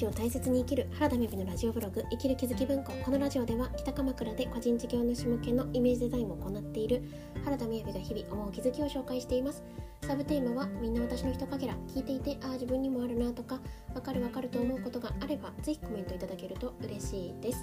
日を大切に生きる原田美美のラジオブログ生きる気づき文庫。このラジオでは北鎌倉で個人事業主向けのイメージデザインを行っている原田美美が日々思う気づきを紹介しています。サブテーマはみんな私の一かけら聞いていてああ自分にもあるなとかわかるわかると思うことがあればぜひコメントいただけると嬉しいです。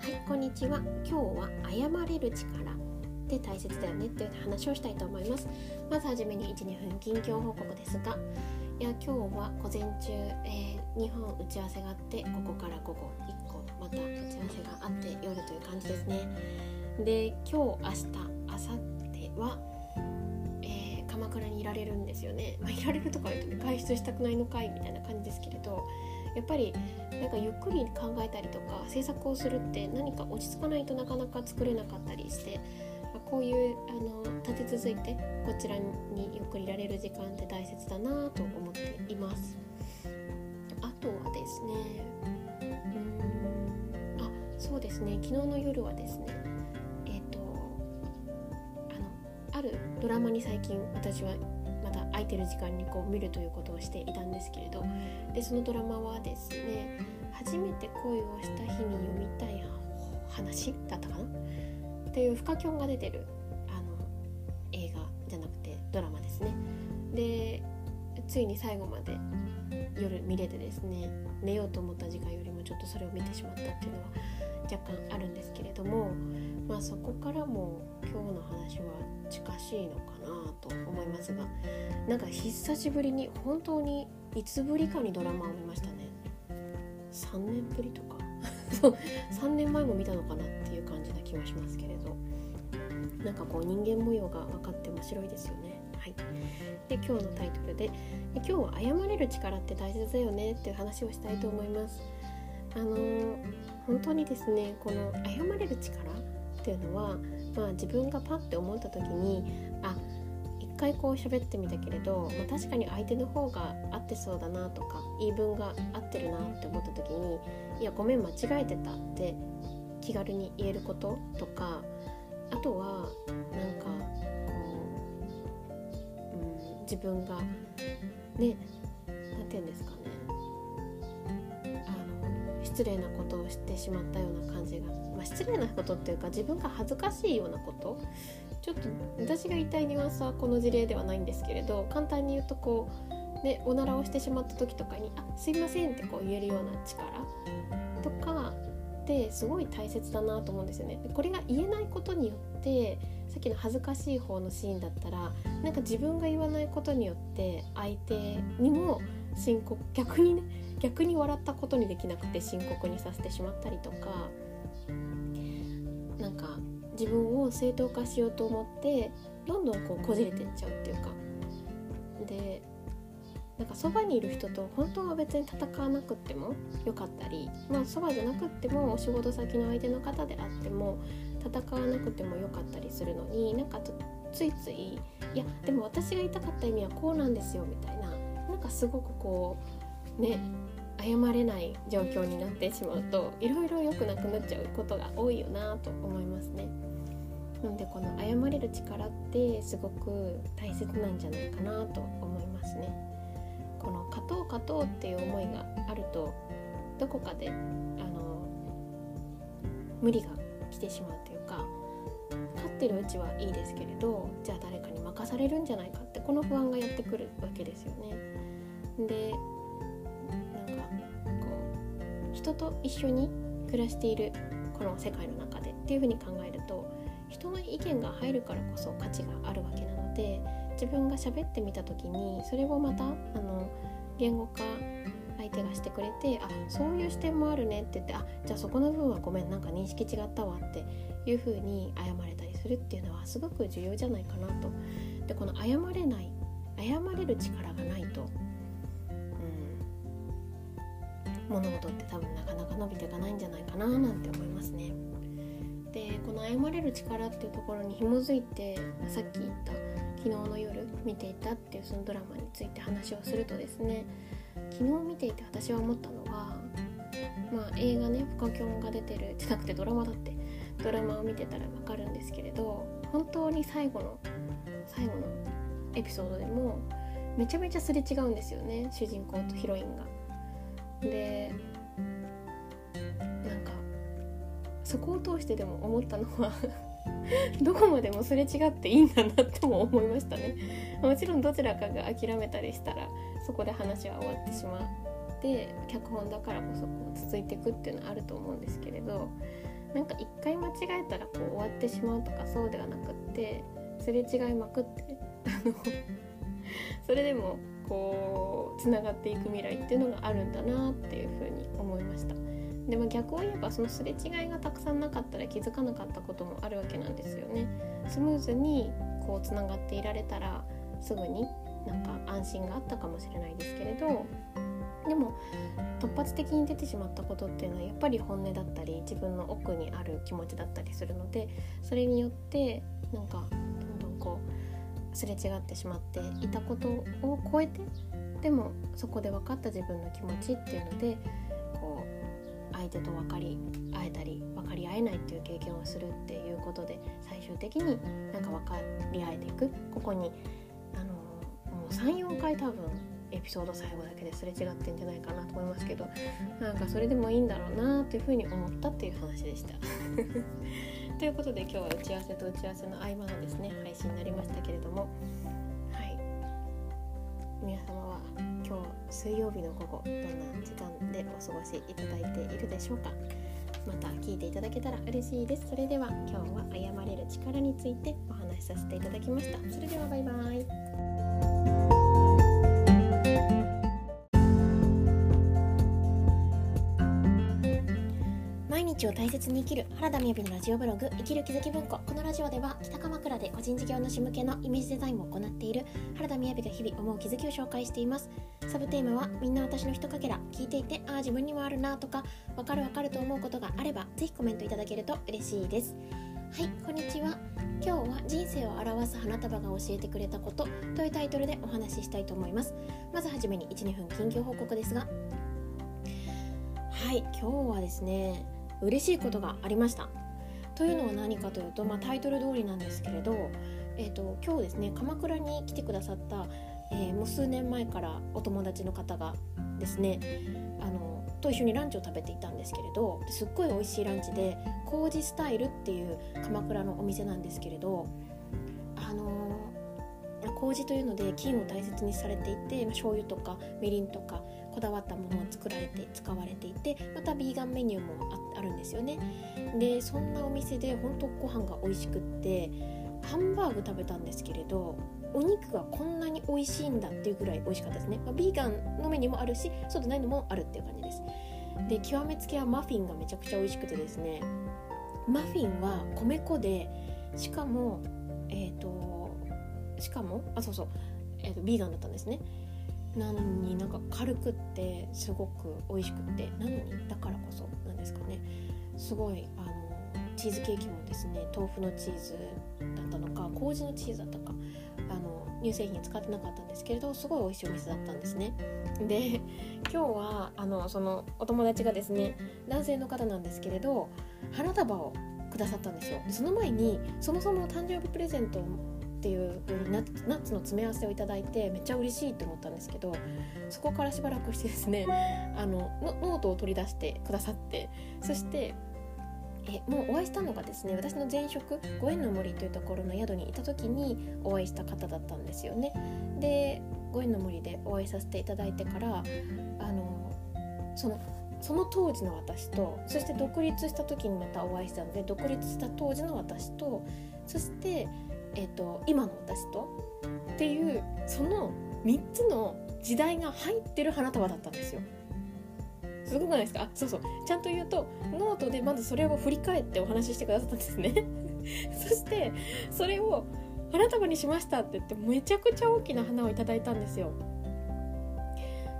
はいこんにちは。今日は謝れる力っ大切だよねっていう話をしたいと思います。まずはじめに12分近況報告ですがいや今日は午前中、えー、2本打ち合わせがあってここから午後1個また打ち合わせがあって夜という感じですね。で今日明日明後日は、えー、鎌倉にいられるんですよね、まあ、いられるとか言うとね外出したくないのかいみたいな感じですけれどやっぱりなんかゆっくり考えたりとか制作をするって何か落ち着かないとなかなか作れなかったりしてこういうあの立て続いてこちらにゆっくりいられる時間って大切だなと思っています。あとはですねあそうですね昨日の夜はですねえっ、ー、とあのあるドラマに最近私はまだ空いてる時間にこう見るということをしていたんですけれどでそのドラマはですね初めて恋をした日に読みたい話だったかな？っていうフカキョンが出てるあの映画じゃなくてドラマですね。でついに最後まで夜見れてですね寝ようと思った時間よりもちょっとそれを見てしまったっていうのは若干あるんですけれどもまあそこからも今日の話は近しいのかなと思いますがなんか久しぶりに本当にいつぶりかにドラマを見ましたね。3年ぶりとか。3年前も見たのかなっていう感じな気がしますけれど。なんかこう人間模様が分かって面白いですよね。はい、で今日のタイトルで「今日は謝れる力って大切だよね」っていう話をしたいと思います。あのー、本当にですねこの謝れる力っていうのは、まあ、自分がパッて思った時にあ一回こう喋ってみたけれど、まあ、確かに相手の方が合ってそうだなとか言い分が合ってるなって思った時に「いやごめん間違えてた」って気軽に言えることとかあとはなんかこう、うん、自分がね何て言うんですかね。あの失礼なことをしてしまったような感じが、まあ、失礼なことっていうか自分が恥ずかしいようなこと。ちょっと私が言いたいニュアンスはこの事例ではないんですけれど簡単に言うとこう、ね、おならをしてしまった時とかに「あすいません」ってこう言えるような力。ってすごい大切だなと思うんですよね。これが言えないことによってさっきの恥ずかしい方のシーンだったらなんか自分が言わないことによって相手にも深刻逆にね逆に笑ったことにできなくて深刻にさせてしまったりとかなんか自分を正当化しようと思ってどんどんこうこじれてっちゃうっていうかでなんかそばにいる人と本当は別に戦わなくってもよかったりまあそばじゃなくってもお仕事先の相手の方であっても戦わなくてもよかったりするのになんかついついいやでも私が言いたかった意味はこうなんですよみたいななんかすごくこうね謝れない状況になってしまうといろいろ良くなくなっちゃうことが多いよなと思いますね。なのでこの謝れる力ってすごく大切なんじゃないかなと思いますね。この勝とう勝とうっていう思いがあるとどこかであの無理が来てしまうというか勝ってるうちはいいですけれどじゃあ誰かに任されるんじゃないかってこの不安がやってくるわけですよね。でなんかこう人と一緒に暮らしているこの世界の中でっていうふうに考えると人の意見が入るからこそ価値があるわけなので自分が喋ってみた時にそれをまたあの言語化相手がしてくれてあそういう視点もあるねって言ってあじゃあそこの部分はごめんなんか認識違ったわっていう風に謝れたりするっていうのはすごく重要じゃないかなと。でこの謝れない謝れる力がないと、うん、物事って多分なかなか伸びていかないんじゃないかななんて思いますね。でこの謝れる力っていうところに紐づいてさっき言った昨日の夜見ていたっていうそのドラマについて話をするとですね昨日見ていて私は思ったのはまあ映画ね「フカキョン」が出てるじゃなくてドラマだってドラマを見てたら分かるんですけれど本当に最後の最後のエピソードでもめちゃめちゃすれ違うんですよね主人公とヒロインが。でなんかそこを通してでも思ったのは どこまでもすれ違っていいんだなとも思いましたねもちろんどちらかが諦めたりしたらそこで話は終わってしまって脚本だからこそこう続いていくっていうのはあると思うんですけれどなんか一回間違えたらこう終わってしまうとかそうではなくってすれ違いまくってあの それでもこうつながっていく未来っていうのがあるんだなっていうふうに思いました。でも逆を言えばそのすれ違いがたくさんなかったら気づかなかったこともあるわけなんですよね。スムーズにこうつながっていられたらすぐになんか安心があったかもしれないですけれどでも突発的に出てしまったことっていうのはやっぱり本音だったり自分の奥にある気持ちだったりするのでそれによってなんかどんどんこうすれ違ってしまっていたことを超えてでもそこで分かった自分の気持ちっていうので相手と分かり合えたり分かり合えないっていう経験をするっていうことで最終的になんか分かり合えていく。ここにあのもう34回多分エピソード最後だけですれ違ってんじゃないかなと思いますけどなんかそれでもいいんだろうなっていうふうに思ったっていう話でした。ということで今日は打ち合わせと打ち合わせの合間のですね。配信になりましたけれども。はい。皆様は水曜日の午後どんな時間でお過ごしいただいているでしょうか？また聞いていただけたら嬉しいです。それでは今日は謝れる力についてお話しさせていただきました。それではバイバイ。毎日を大切に生きる原田美由のラジオブログ生きる気づき文庫。このラジオでは北鎌倉で個人事業主向けのイメージデザインを行っている原田美由が日々思う気づきを紹介しています。サブテーマはみんな私のひとかけら聞いていてああ自分にもあるなとかわかるわかると思うことがあればぜひコメントいただけると嬉しいです。はいこんにちは。今日は人生を表す花束が教えてくれたことというタイトルでお話ししたいと思います。まずはじめに12分緊急報告ですが。はい今日はですね嬉しいことがありました。というのは何かというと、まあ、タイトル通りなんですけれど、えーと、今日ですね鎌倉に来てくださった、えー、もう数年前からお友達の方がですねあのと一緒にランチを食べていたんですけれどすっごい美味しいランチで麹スタイルっていう鎌倉のお店なんですけれどあの麹というので菌を大切にされていて、まあ、醤油とかみりんとかこだわったものを作られて使われていてまたビーガンメニューもあるんですよね。でそんなお店で本当ご飯が美味しくってハンバーグ食べたんですけれどお肉がこんなに美味しいんだっていうぐらい美味しかったですね、まあ、ビーガンのメニューもあるしそうでないのもあるっていう感じです。で極めつけはマフィンがめちゃくちゃ美味しくてですね。マフィンは米粉でしかもえっ、ー、としかもあそうそうえーとビーガンだったんですね。なのになんか軽くってすごく美味しくってなのにだからこそなんですかね。すごいあのチーズケーキもですね豆腐のチーズだったのか麹のチーズだったかあの乳製品使ってなかったんですけれどすごい美味しいお店だったんですね。で 今日はあのそのお友達がですね男性の方なんですけれど花束をくださったんですよ。でその前にそもそも誕生日プレゼントっていうよりナッツの詰め合わせをいただいてめっちゃ嬉しいと思ったんですけどそこからしばらくしてですねあのノートを取り出してくださってそしてえもうお会いしたのがですね私の前職ご縁の森というところの宿にいた時にお会いした方だったんですよね。でご縁の森でお会いさせていただいてからあのそのその当時の私とそして独立した時にまたお会いしたので独立した当時の私とそしてえーと、今の私とっていうその3つの時代が入ってる花束だったんですよ。すごくないですか？そうそう。ちゃんと言うとノートでまずそれを振り返ってお話ししてくださったんですね。そしてそれを花束にしましたって言ってめちゃくちゃ大きな花をいただいたんですよ。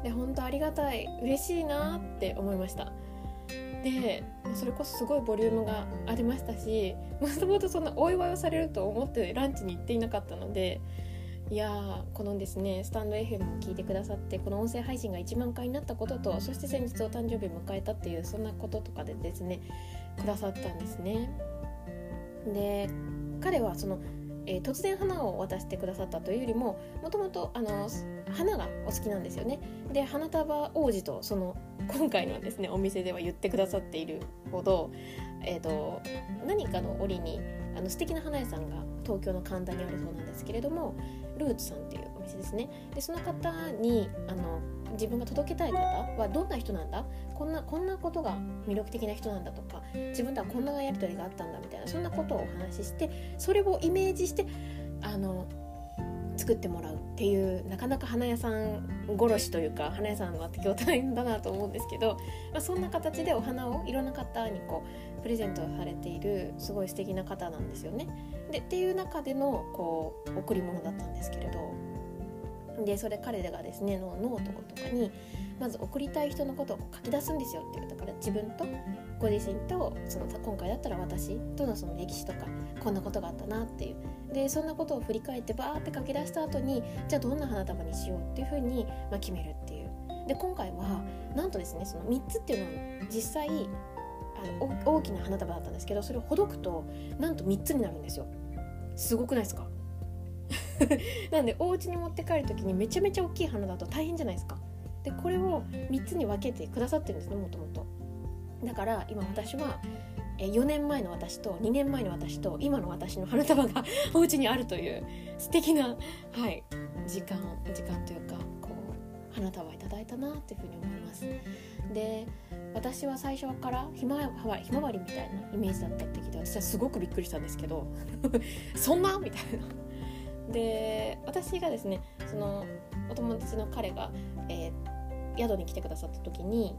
で本当ありがたい。嬉しいなって思いました。でそれこそすごいボリュームがありましたしもともとそんなお祝いをされると思ってランチに行っていなかったのでいやこのですねスタンド FM を聞いてくださってこの音声配信が1万回になったこととそして先日お誕生日迎えたっていうそんなこととかでですねくださったんですねで彼はそのえー、突然花を渡してくださったというよりももともと花がお好きなんですよね。で花束王子とその今回のですねお店では言ってくださっているほど、えーと、何かの折にあの素敵な花屋さんが東京の神田にあるそうなんですけれどもルーツさんっていうお店ですね。でその方にあの自分が届けたい方はどんな人なんだ？こんなこんなことが魅力的な人なんだとか自分とはこんなやり取りがあったんだみたいなそんなことをお話ししてそれをイメージしてあの作ってもらうっていうなかなか花屋さん殺しというか花屋さんは適応大変だなと思うんですけど、まあ、そんな形でお花をいろんな方にこうプレゼントされているすごい素敵な方なんですよね。でっていう中でのこう贈り物だったんですけれど。でそれ彼らがですねのノートとかにまず送りたい人のことを書き出すんですよっていう。だから自分とご自身とその今回だったら私とのその歴史とかこんなことがあったなっていう。でそんなことを振り返ってバーって書き出した後にじゃあどんな花束にしようっていうふうに、まあ、決めるっていう。で今回はなんとですねその3つっていうのは実際あの大きな花束だったんですけどそれをほどくとなんと3つになるんですよ。すごくないですか？なんでお家に持って帰る時にめちゃめちゃ大きい花だと大変じゃないですか。でこれを3つに分けてくださってるんですねもともと。だから今私は4年前の私と2年前の私と今の私の花束が お家にあるという素敵なはい時間時間というか花束いただいたなっていうふうに思います。で私は最初からひまわりひまわりみたいなイメージだったって聞いて私はすごくびっくりしたんですけど そんな？みたいな。で私がですねそのお友達の彼が、えー、宿に来てくださった時に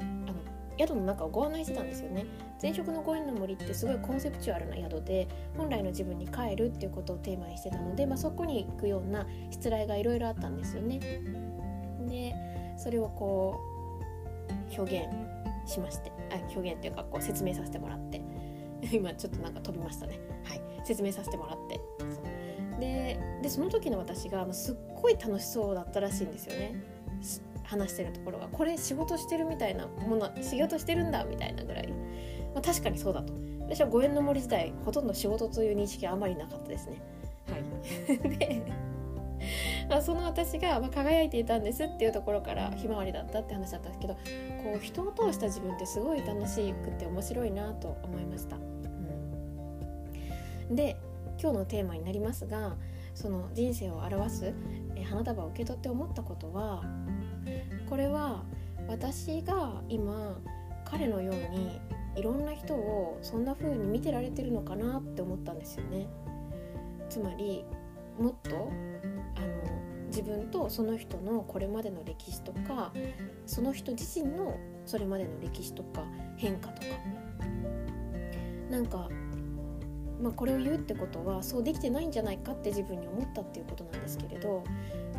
あの宿の中をご案内してたんですよね。前職のご縁の森ってすごいコンセプチュアルな宿で本来の自分に帰るっていうことをテーマにしてたので、まあ、そこに行くようなしつらいがいろいろあったんですよね。でそれをこう表現しましてあ表現っていうかこう説明させてもらって。今ちょっとなんか飛びましたね。はい。説明させてもらって。ででその時の私がすっごい楽しそうだったらしいんですよね。話してるところが。これ仕事してるみたいなもの仕事してるんだみたいなぐらい、まあ、確かにそうだと。私は五円の森自体ほとんど仕事という認識はあまりなかったですね。はい。で、その私が、ま輝いていたんですっていうところからひまわりだったって話だったんですけどこう人を通した自分ってすごい楽しくて面白いなと思いました、うん、で今日のテーマになりますがその人生を表す花束を受け取って思ったことはこれは私が今彼のようにいろんな人をそんな風に見てられてるのかなって思ったんですよね。つまりもっと自分とその人のこれまでの歴史とかその人自身のそれまでの歴史とか変化とか。なんかまあ、これを言うってことはそうできてないんじゃないかって自分に思ったっていうことなんですけれど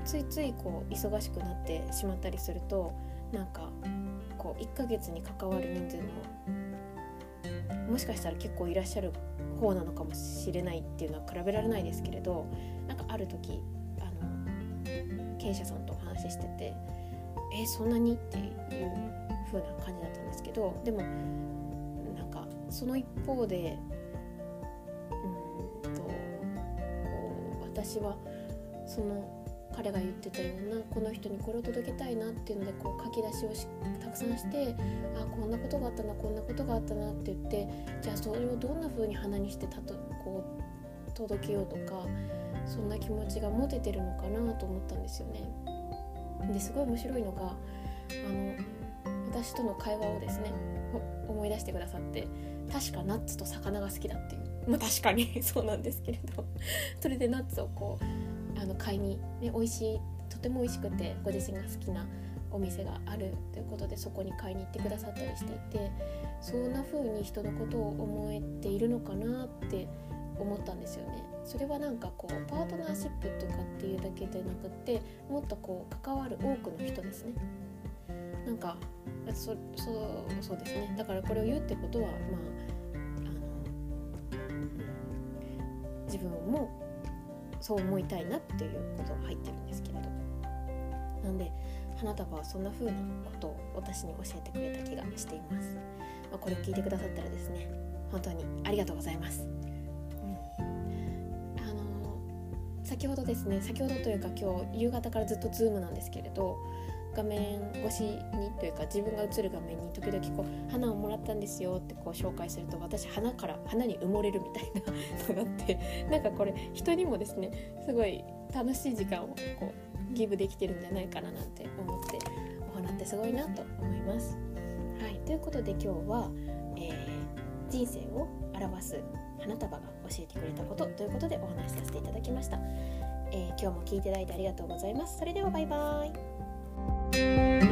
ついついこう忙しくなってしまったりするとなんかこう1ヶ月に関わる人数ももしかしたら結構いらっしゃる方なのかもしれないっていうのは比べられないですけれどなんかある時経営者さんとお話ししてて「えそんなに?」っていう風な感じだったんですけどでもなんかその一方でうんと私はその彼が言ってたようなこの人にこれを届けたいなっていうのでこう書き出しをたくさんしてあこんなことがあったなこんなことがあったなって言ってじゃあそれをどんな風に鼻にしてたとこう届けようとかそんな気持ちが持ててるのかなと思ったんですよね。ですごい面白いのがあの私との会話をですね思い出してくださって確かナッツと魚が好きだっていうまあ確かに そうなんですけれどそれでナッツをこうあの買いに、ね、美味しいとても美味しくてご自身が好きなお店があるということでそこに買いに行ってくださったりしていてそんな風に人のことを思えているのかなって思ったんですよね。それはなんかこうパートナーシップとかっていうだけでなくってもっとこう関わる多くの人ですね。なんかそそうそうですねだからこれを言うってことはまああの自分もそう思いたいなっていうことが入ってるんですけれどなんで花束はそんな風なことを私に教えてくれた気がしています、まあ、これを聞いてくださったらですね本当にありがとうございます、先ほどですね先ほどというか今日夕方からずっとズームなんですけれど画面越しにというか自分が映る画面に時々こう花をもらったんですよってこう紹介すると私花から花に埋もれるみたいなのがあって なんかこれ人にもですねすごい楽しい時間をこうギブできてるんじゃないかななんて思ってお花ってすごいなと思います。はい、ということで今日は、えー、人生を表す花束が教えてくれたことということでお話しさせていただきました。えー、今日も聞いていただいてありがとうございます。それではバイバーイ。